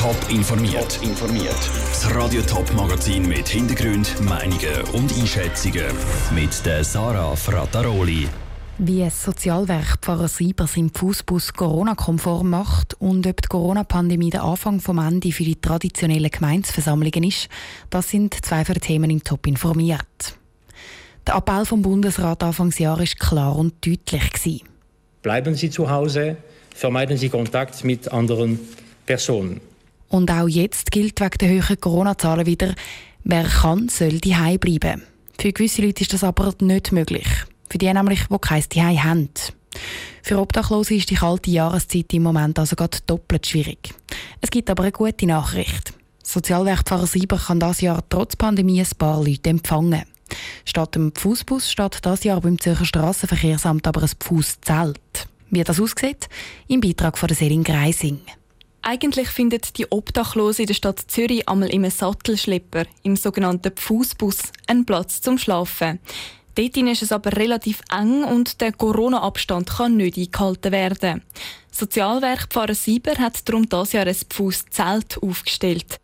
Top informiert. Top informiert. Das Radio Top Magazin mit Hintergrund, Meinungen und Einschätzungen mit der Sarah Frataroli. Wie es Sozialwerk Pfarrer Siebers im Fußbus Corona-konform macht und ob die Corona-Pandemie der Anfang vom Ende für die traditionellen Gemeinsversammlungen ist, das sind zwei für Themen im Top informiert. Der Appell vom Bundesrat Anfangsjahr war klar und deutlich. Bleiben Sie zu Hause, vermeiden Sie Kontakt mit anderen Personen. Und auch jetzt gilt wegen der höheren Corona-Zahlen wieder, wer kann, soll die bleiben. Für gewisse Leute ist das aber nicht möglich. Für die nämlich, die kein Zuhause haben. Für Obdachlose ist die kalte Jahreszeit im Moment also gerade doppelt schwierig. Es gibt aber eine gute Nachricht. Sozialwerkpfarrer Sieber kann das Jahr trotz Pandemie ein paar Leute empfangen. Statt dem Fußbus steht das Jahr beim Zürcher Strassenverkehrsamt aber ein Fußzelt. Wie das aussieht? Im Beitrag von der Selin Greising. Eigentlich findet die Obdachlose in der Stadt Zürich einmal im Sattelschlepper, im sogenannten Fußbus, einen Platz zum Schlafen. Dort ist es aber relativ eng und der Corona-Abstand kann nicht eingehalten werden. Sozialwerk Pfarrer Sieber hat darum das Jahr ein Fußzelt aufgestellt.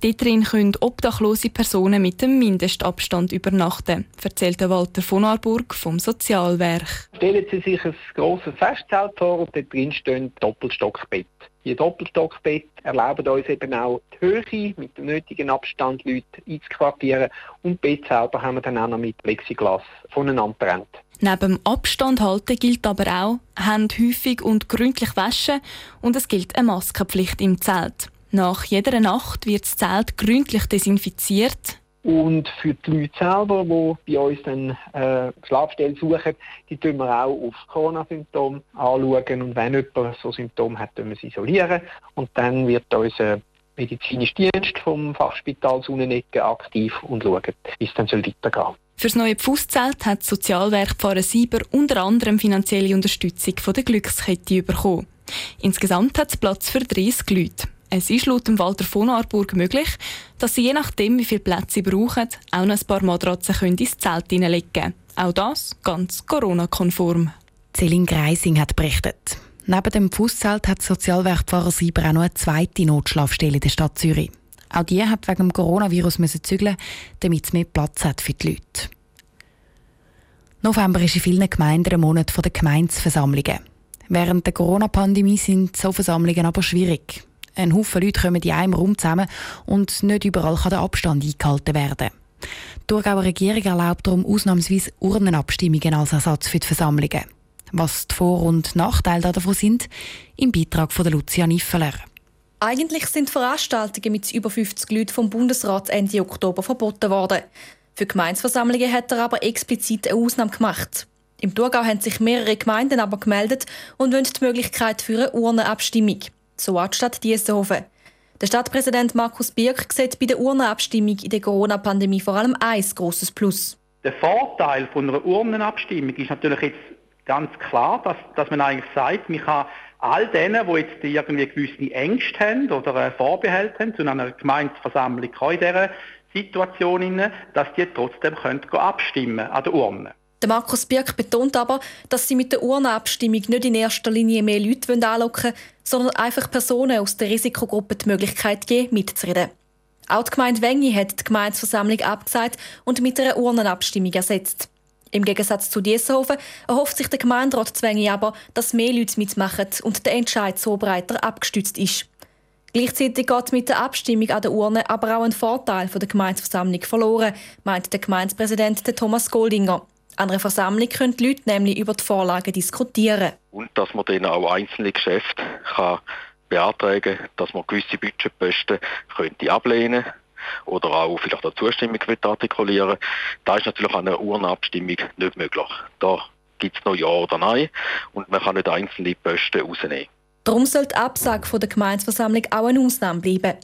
Dort drin können obdachlose Personen mit dem Mindestabstand übernachten, erzählt Walter von Arburg vom Sozialwerk. Stellen Sie sich ein grosses Festzelt vor und dort drin stehen Doppelstockbett. Die Doppelstockbett erlauben uns eben auch die Höhe mit dem nötigen Abstand Leute einzuquartieren und das Bett selber haben wir dann auch noch mit Plexiglas voneinander getrennt. Neben Abstand halten gilt aber auch, Hände häufig und gründlich waschen und es gilt eine Maskenpflicht im Zelt. Nach jeder Nacht wird das Zelt gründlich desinfiziert. Und für die Leute selber, die bei uns dann äh, Schlafstelle suchen, die tun wir auch auf Corona-Symptome anschauen. Und wenn jemand so Symptome hat, tun wir sie isolieren. Und dann wird unser medizinischer Dienst vom Fachspital Sonnenecke aktiv und schauen, wie es dann weitergehen soll. Für das neue Pfusszelt hat das Sozialwerk Pfarrer Sieber unter anderem finanzielle Unterstützung von der Glückskette bekommen. Insgesamt hat es Platz für 30 Leute. Es ist laut dem Walter von Arburg möglich, dass sie je nachdem, wie viele Plätze sie brauchen, auch noch ein paar Matratzen ins Zelt hineinlegen können. Auch das ganz Corona-konform. Celine Greising hat berichtet. Neben dem Fußzelt hat das Sozialwerkpfarrer Sieber auch noch eine zweite Notschlafstelle in der Stadt Zürich. Auch die hat wegen dem Coronavirus zügeln, damit es mehr Platz hat für die Leute. November ist in vielen Gemeinden ein Monat der Gemeinsversammlungen. Während der Corona-Pandemie sind so Versammlungen aber schwierig. Ein Haufen Leute kommen in einem Raum zusammen und nicht überall kann der Abstand eingehalten werden. Die Thurgauer Regierung erlaubt darum ausnahmsweise Urnenabstimmungen als Ersatz für die Versammlungen. Was die Vor- und Nachteile davon sind, im Beitrag von Lucia Niffeler. Eigentlich sind Veranstaltungen mit über 50 Leuten vom Bundesrat Ende Oktober verboten worden. Für Gemeinsversammlungen hat er aber explizit eine Ausnahme gemacht. Im Thurgau haben sich mehrere Gemeinden aber gemeldet und wollen die Möglichkeit für eine Urnenabstimmung so auch die Stadt Diessenhofen. Der Stadtpräsident Markus Birk sieht bei der Urnenabstimmung in der Corona-Pandemie vor allem ein grosses Plus. Der Vorteil von einer Urnenabstimmung ist natürlich jetzt ganz klar, dass, dass man eigentlich sagt, man kann all denen, die jetzt irgendwie gewisse Ängste haben oder Vorbehalte haben zu einer Gemeindeversammlung in dieser Situation, dass die trotzdem können abstimmen an der Urne. Der Markus Birk betont aber, dass sie mit der Urnenabstimmung nicht in erster Linie mehr Leute anlocken wollen, sondern einfach Personen aus der Risikogruppe die Möglichkeit geben, mitzureden. Auch die Gemeinde Wengi hat die Gemeindeversammlung abgesagt und mit einer Urnenabstimmung ersetzt. Im Gegensatz zu Diessenhofen erhofft sich der Gemeinderat Wengi aber, dass mehr Leute mitmachen und der Entscheid so breiter abgestützt ist. Gleichzeitig geht mit der Abstimmung an der Urne aber auch ein Vorteil von der Gemeindeversammlung verloren, meint der Gemeindepräsident Thomas Goldinger. An einer Versammlung können die Leute nämlich über die Vorlagen diskutieren. Und dass man dann auch einzelne Geschäfte kann beantragen kann, dass man gewisse Budgetposten könnte ablehnen oder auch vielleicht eine Zustimmung artikulieren Da ist natürlich eine Urnenabstimmung nicht möglich. Da gibt es noch Ja oder Nein und man kann nicht einzelne Posten rausnehmen. Darum soll die Absage der Gemeinsversammlung auch eine Ausnahme bleiben.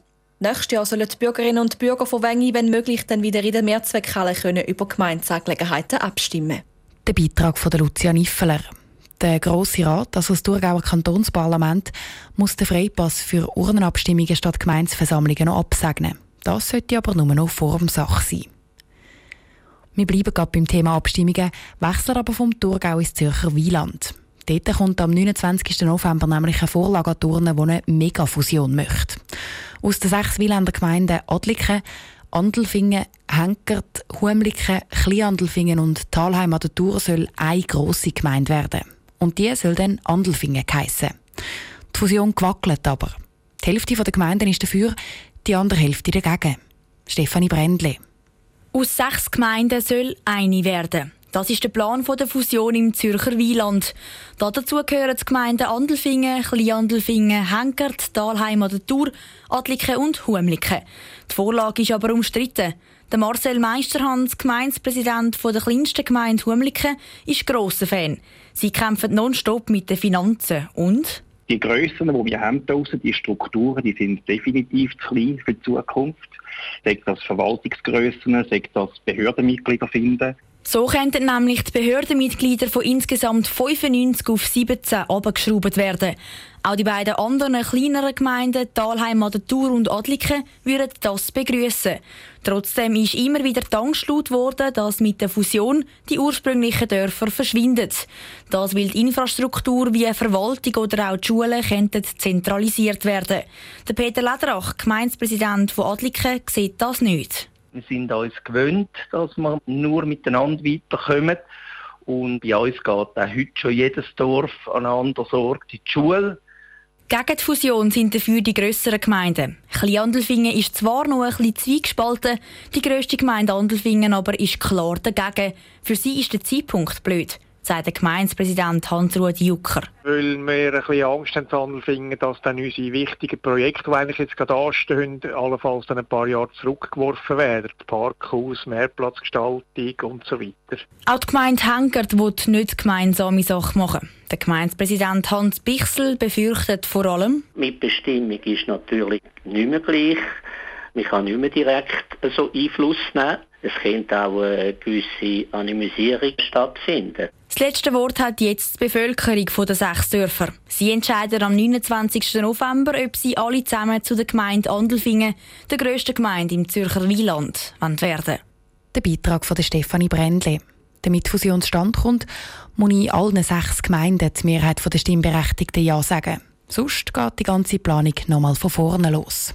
Nächstes Jahr sollen die Bürgerinnen und Bürger von Wengi, wenn möglich, dann wieder in der Mehrzweckhalle können über Gemeindeangelegenheiten abstimmen Der Beitrag von Lucia Niffeler. Der Grosse Rat, also das Thurgauer Kantonsparlament, muss den Freipass für Urnenabstimmungen statt Gemeinsversammlungen noch absegnen. Das sollte aber nur noch Formsache sein. Wir bleiben gerade beim Thema Abstimmungen, wechseln aber vom Thurgau ins Zürcher Wieland. Dort kommt am 29. November nämlich eine Vorlage an Turnen, die eine Megafusion möchte. Aus den sechs Wieländer Gemeinden Adliken, Andelfingen, Henkert, Humliken, Kleinandelfingen und Talheim an der Tour soll eine grosse Gemeinde werden. Und die soll dann Andelfingen heissen. Die Fusion gewackelt aber. Die Hälfte der Gemeinden ist dafür, die andere Hälfte dagegen. Stefanie Brändle. Aus sechs Gemeinden soll eine werden. Das ist der Plan der Fusion im Zürcher Wieland. Dazu gehören die Gemeinden Andelfingen, Kleinandelfingen, Henkert, Dahlheim an der Tour, Adliken und Humliken. Die Vorlage ist aber umstritten. Der Marcel Meisterhans, Gemeindepräsident der kleinsten Gemeinde Humliken, ist grosser Fan. Sie kämpfen nonstop mit den Finanzen und die Grössen, die wir haben draussen, die Strukturen, die sind definitiv zu klein für die Zukunft. Sei das Verwaltungsgrössen, sei das Behördenmitglieder finden. So könnten nämlich die Behördenmitglieder von insgesamt 95 auf 17 abgeschraubt werden. Auch die beiden anderen kleineren Gemeinden, Talheim an der Tour und Adliken, würden das begrüßen. Trotzdem ist immer wieder die Angst laut worden, dass mit der Fusion die ursprünglichen Dörfer verschwinden. Das weil die Infrastruktur wie Verwaltung oder auch die Schulen könnten zentralisiert werden. Der Peter Lederach, Gemeindepräsident von Adliken, sieht das nicht. Wir sind uns gewöhnt, dass wir nur miteinander weiterkommen. Und bei uns geht auch heute schon jedes Dorf aneinander sorgt. Die Schule. Gegen die Fusion sind dafür die grösseren Gemeinden. Kleinandelfingen ist zwar noch ein bisschen zweigespalten, die grösste Gemeinde Andelfingen aber ist klar dagegen. Für sie ist der Zeitpunkt blöd sagt der Gemeindepräsident Hans-Ruud Jucker. Weil wir ein bisschen Angst haben, dass dann unsere wichtigen Projekte, die eigentlich jetzt gerade anstehen, allenfalls dann ein paar Jahre zurückgeworfen werden. Parkhaus, Mehrplatzgestaltung und so weiter. Auch die Gemeinde Henkert will nicht gemeinsame Sachen machen. Der Gemeindepräsident Hans Bichsel befürchtet vor allem, Mitbestimmung ist natürlich nicht mehr gleich. Man kann nicht mehr direkt so Einfluss nehmen. Es könnte auch eine gewisse Animisierung stattfinden. Das letzte Wort hat jetzt die Bevölkerung der sechs Dörfer. Sie entscheiden am 29. November, ob sie alle zusammen zu der Gemeinde Andelfingen, der grössten Gemeinde im Zürcher Wieland, werden. Der Beitrag von Stefanie Brändle. Damit Fusion stand kommt, muss ich allen sechs Gemeinden die Mehrheit der Stimmberechtigten Ja sagen. Sonst geht die ganze Planung nochmal von vorne los.